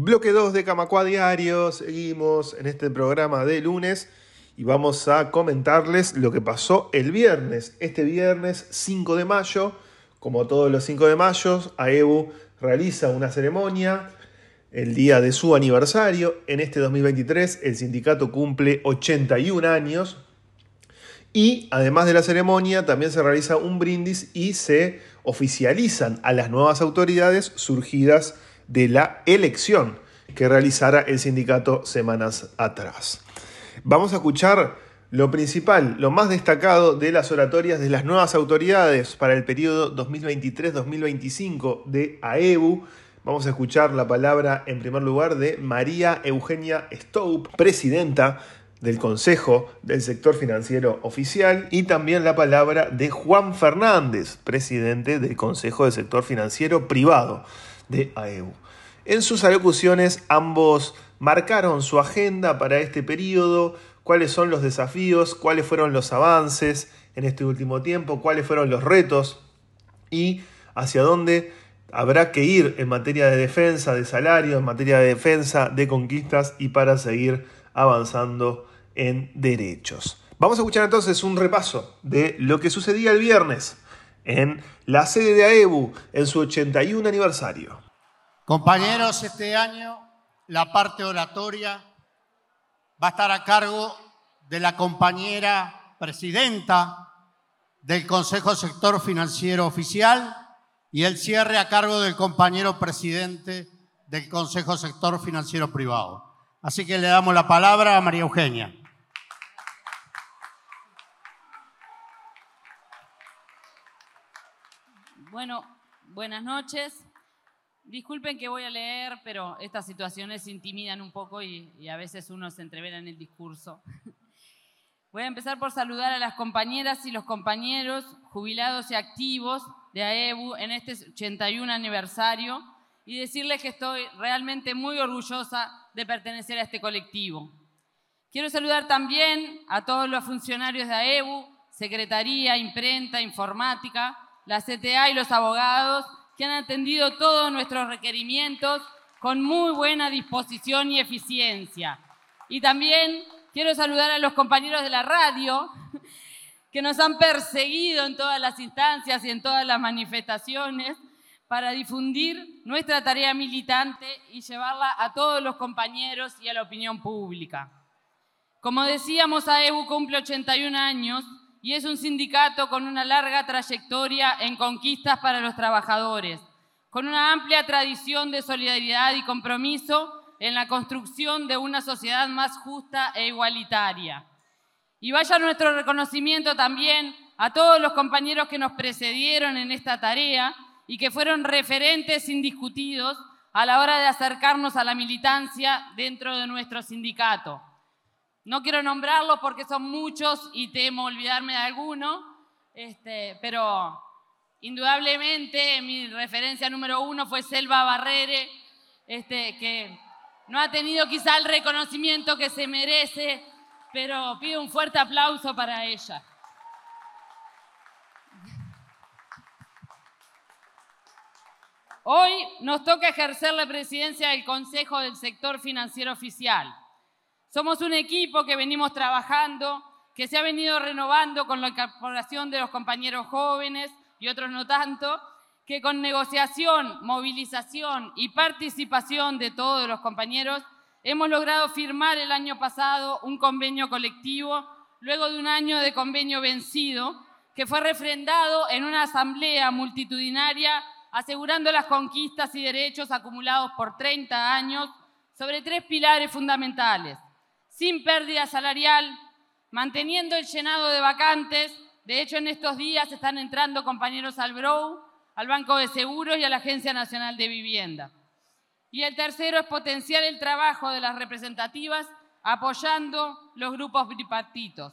Bloque 2 de Camacua Diario, seguimos en este programa de lunes y vamos a comentarles lo que pasó el viernes. Este viernes 5 de mayo, como todos los 5 de mayo, AEBU realiza una ceremonia el día de su aniversario. En este 2023 el sindicato cumple 81 años y además de la ceremonia también se realiza un brindis y se oficializan a las nuevas autoridades surgidas de la elección que realizara el sindicato semanas atrás. Vamos a escuchar lo principal, lo más destacado de las oratorias de las nuevas autoridades para el periodo 2023-2025 de AEBU. Vamos a escuchar la palabra en primer lugar de María Eugenia Stoup, presidenta del Consejo del Sector Financiero Oficial, y también la palabra de Juan Fernández, presidente del Consejo del Sector Financiero Privado de AEU. En sus alocuciones ambos marcaron su agenda para este periodo, cuáles son los desafíos, cuáles fueron los avances en este último tiempo, cuáles fueron los retos y hacia dónde habrá que ir en materia de defensa de salario, en materia de defensa de conquistas y para seguir avanzando en derechos. Vamos a escuchar entonces un repaso de lo que sucedía el viernes en la sede de AEBU en su 81 aniversario. Compañeros, este año la parte oratoria va a estar a cargo de la compañera presidenta del Consejo Sector Financiero Oficial y el cierre a cargo del compañero presidente del Consejo Sector Financiero Privado. Así que le damos la palabra a María Eugenia. Bueno, buenas noches. Disculpen que voy a leer, pero estas situaciones intimidan un poco y, a veces uno se entrevera en el discurso. Voy a empezar por saludar a las compañeras y los compañeros jubilados y activos de AEBU en este 81 aniversario y decirles que estoy realmente muy orgullosa de pertenecer a este colectivo. Quiero saludar también a todos los funcionarios de AEBU, Secretaría, Imprenta, Informática, la CTA y los abogados que han atendido todos nuestros requerimientos con muy buena disposición y eficiencia. Y también quiero saludar a los compañeros de la radio que nos han perseguido en todas las instancias y en todas las manifestaciones para difundir nuestra tarea militante y llevarla a todos los compañeros y a la opinión pública. Como decíamos, AEBU cumple 81 años y es un sindicato con una larga trayectoria en conquistas para los trabajadores, con una amplia tradición de solidaridad y compromiso en la construcción de una sociedad más justa e igualitaria. Y vaya nuestro reconocimiento también a todos los compañeros que nos precedieron en esta tarea y que fueron referentes indiscutidos a la hora de acercarnos a la militancia dentro de nuestro sindicato. No quiero nombrarlos porque son muchos y temo olvidarme de alguno, este, pero indudablemente mi referencia número uno fue Selva Barrere, este, que no ha tenido quizá el reconocimiento que se merece, pero pido un fuerte aplauso para ella. Hoy nos toca ejercer la presidencia del Consejo del Sector Financiero Oficial. Somos un equipo que venimos trabajando, que se ha venido renovando con la incorporación de los compañeros jóvenes y otros no tanto, que con negociación, movilización y participación de todos los compañeros hemos logrado firmar el año pasado un convenio colectivo luego de un año de convenio vencido que fue refrendado en una asamblea multitudinaria asegurando las conquistas y derechos acumulados por 30 años sobre tres pilares fundamentales sin pérdida salarial, manteniendo el llenado de vacantes. De hecho, en estos días están entrando compañeros al BROW, al Banco de Seguros y a la Agencia Nacional de Vivienda. Y el tercero es potenciar el trabajo de las representativas apoyando los grupos bipartitos.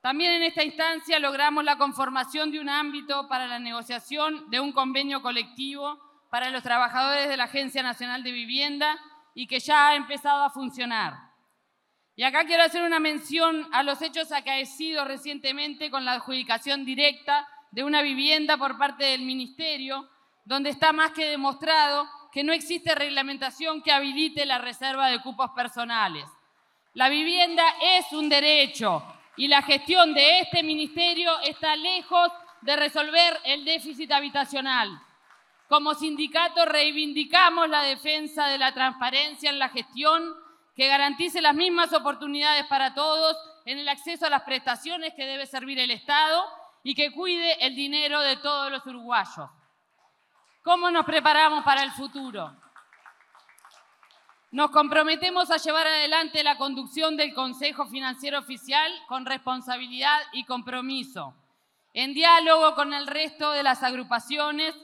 También en esta instancia logramos la conformación de un ámbito para la negociación de un convenio colectivo para los trabajadores de la Agencia Nacional de Vivienda y que ya ha empezado a funcionar. Y acá quiero hacer una mención a los hechos acaecidos recientemente con la adjudicación directa de una vivienda por parte del Ministerio, donde está más que demostrado que no existe reglamentación que habilite la reserva de cupos personales. La vivienda es un derecho y la gestión de este ministerio está lejos de resolver el déficit habitacional. Como sindicato reivindicamos la defensa de la transparencia en la gestión que garantice las mismas oportunidades para todos en el acceso a las prestaciones que debe servir el Estado y que cuide el dinero de todos los uruguayos. ¿Cómo nos preparamos para el futuro? Nos comprometemos a llevar adelante la conducción del Consejo Financiero Oficial con responsabilidad y compromiso, en diálogo con el resto de las agrupaciones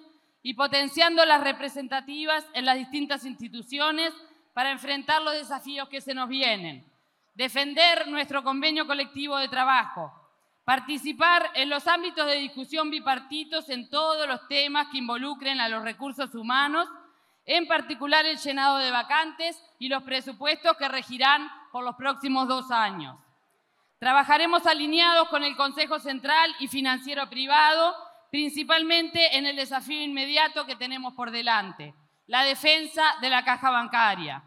y potenciando las representativas en las distintas instituciones para enfrentar los desafíos que se nos vienen. Defender nuestro convenio colectivo de trabajo, Participar en los ámbitos de discusión bipartitos en todos los temas que involucren a los recursos humanos, en particular el llenado de vacantes y los presupuestos que regirán por los próximos dos años. Trabajaremos alineados con el Consejo Central y Financiero Privado, principalmente en el desafío inmediato que tenemos por delante, la defensa de la caja bancaria.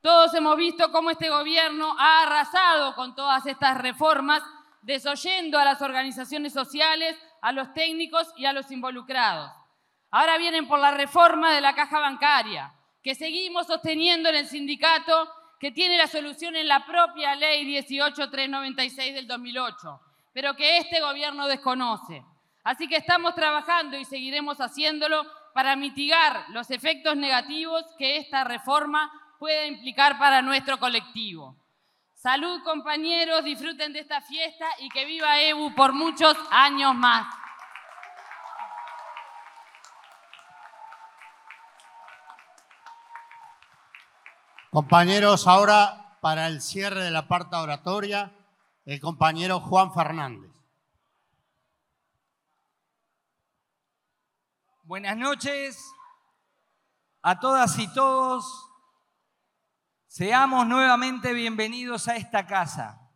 Todos hemos visto cómo este gobierno ha arrasado con todas estas reformas desoyendo a las organizaciones sociales, a los técnicos y a los involucrados. Ahora vienen por la reforma de la caja bancaria, que seguimos sosteniendo en el sindicato, que tiene la solución en la propia ley 18396 del 2008, pero que este gobierno desconoce. Así que estamos trabajando y seguiremos haciéndolo para mitigar los efectos negativos que esta reforma pueda implicar para nuestro colectivo. Salud compañeros, disfruten de esta fiesta y que viva EBU por muchos años más. Compañeros, ahora para el cierre de la parte oratoria, el compañero Juan Fernández. Buenas noches a todas y todos. Seamos nuevamente bienvenidos a esta casa,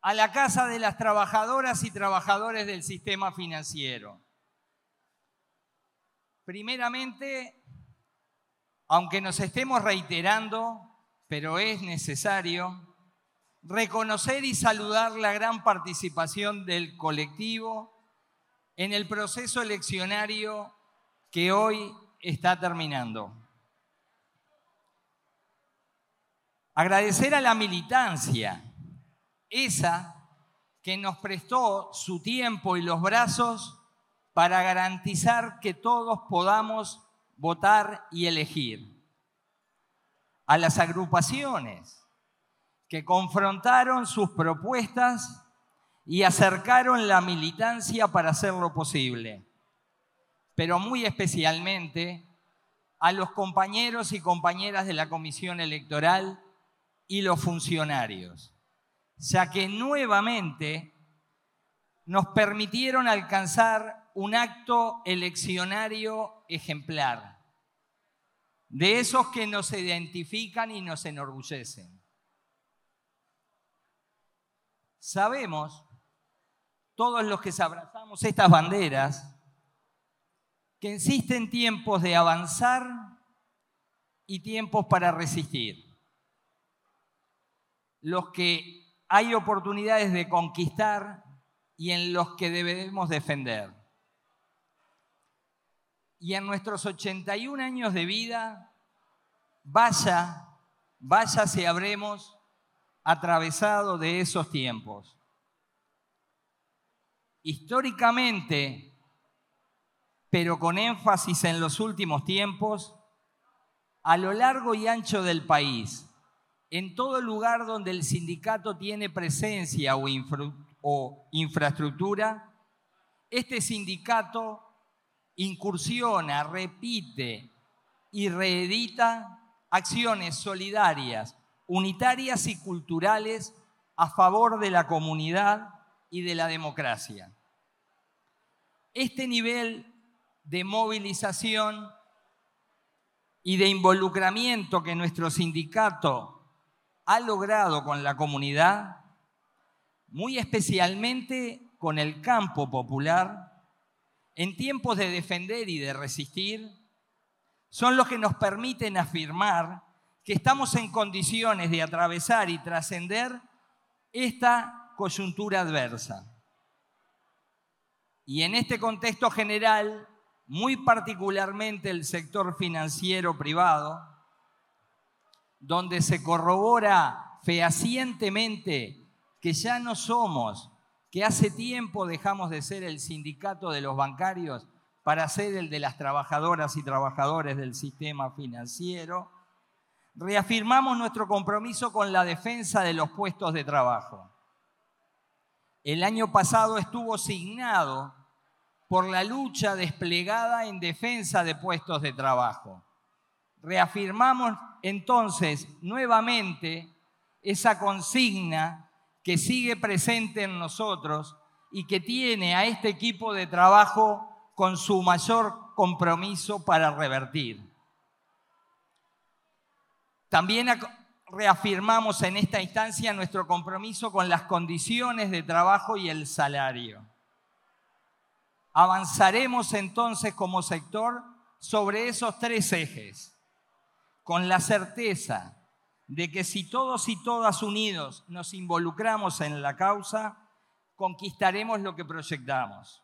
a la casa de las trabajadoras y trabajadores del sistema financiero. Primeramente, aunque nos estemos reiterando, pero es necesario, reconocer y saludar la gran participación del colectivo en el proceso eleccionario que hoy está terminando. Agradecer a la militancia, esa que nos prestó su tiempo y los brazos para garantizar que todos podamos votar y elegir. A las agrupaciones que confrontaron sus propuestas y acercaron la militancia para hacerlo posible. Pero muy especialmente a los compañeros y compañeras de la Comisión Electoral y los funcionarios, ya que nuevamente nos permitieron alcanzar un acto eleccionario ejemplar, de esos que nos identifican y nos enorgullecen. Sabemos, todos los que abrazamos estas banderas, que existen tiempos de avanzar y tiempos para resistir los que hay oportunidades de conquistar y en los que debemos defender. Y en nuestros 81 años de vida, vaya, vaya si habremos atravesado de esos tiempos. Históricamente, pero con énfasis en los últimos tiempos, a lo largo y ancho del país, en todo lugar donde el sindicato tiene presencia o, infraestructura, este sindicato incursiona, repite y reedita acciones solidarias, unitarias y culturales a favor de la comunidad y de la democracia. Este nivel de movilización y de involucramiento que nuestro sindicato ha logrado con la comunidad, muy especialmente con el campo popular, en tiempos de defender y de resistir, son los que nos permiten afirmar que estamos en condiciones de atravesar y trascender esta coyuntura adversa. Y en este contexto general, muy particularmente el sector financiero privado, donde se corrobora fehacientemente que ya no somos, que hace tiempo dejamos de ser el sindicato de los bancarios para ser el de las trabajadoras y trabajadores del sistema financiero, reafirmamos nuestro compromiso con la defensa de los puestos de trabajo. El año pasado estuvo signado por la lucha desplegada en defensa de puestos de trabajo. Reafirmamos entonces nuevamente esa consigna que sigue presente en nosotros y que tiene a este equipo de trabajo con su mayor compromiso para revertir. También reafirmamos en esta instancia nuestro compromiso con las condiciones de trabajo y el salario. Avanzaremos entonces como sector sobre esos tres ejes, con la certeza de que si todos y todas unidos nos involucramos en la causa, conquistaremos lo que proyectamos.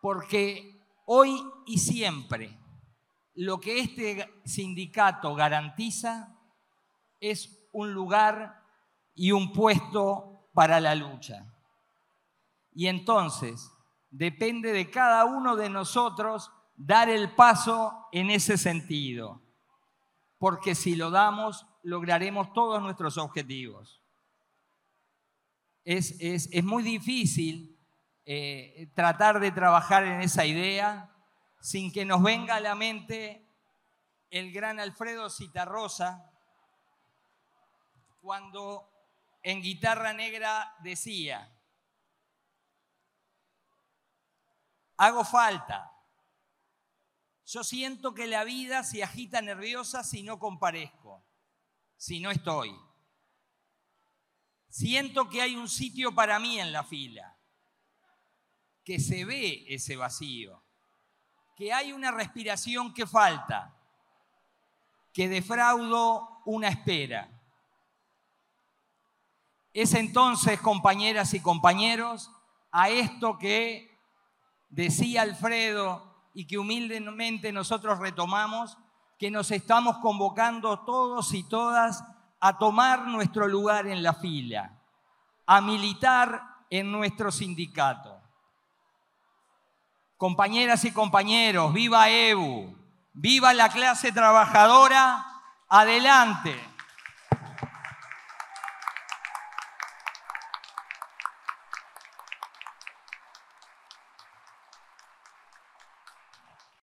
Porque hoy y siempre lo que este sindicato garantiza es un lugar y un puesto para la lucha. Y entonces depende de cada uno de nosotros dar el paso en ese sentido, porque si lo damos, lograremos todos nuestros objetivos. Es, muy difícil eh, tratar de trabajar en esa idea sin que nos venga a la mente el gran Alfredo Citarrosa, cuando en Guitarra Negra decía, hago falta. Yo siento que la vida se agita nerviosa si no comparezco, si no estoy. Siento que hay un sitio para mí en la fila, que se ve ese vacío que hay una respiración que falta, que defraudo una espera. Es entonces, compañeras y compañeros, a esto que decía Alfredo y que humildemente nosotros retomamos, que nos estamos convocando todos y todas a tomar nuestro lugar en la fila, a militar en nuestro sindicato. Compañeras y compañeros, viva EBU, viva la clase trabajadora, adelante.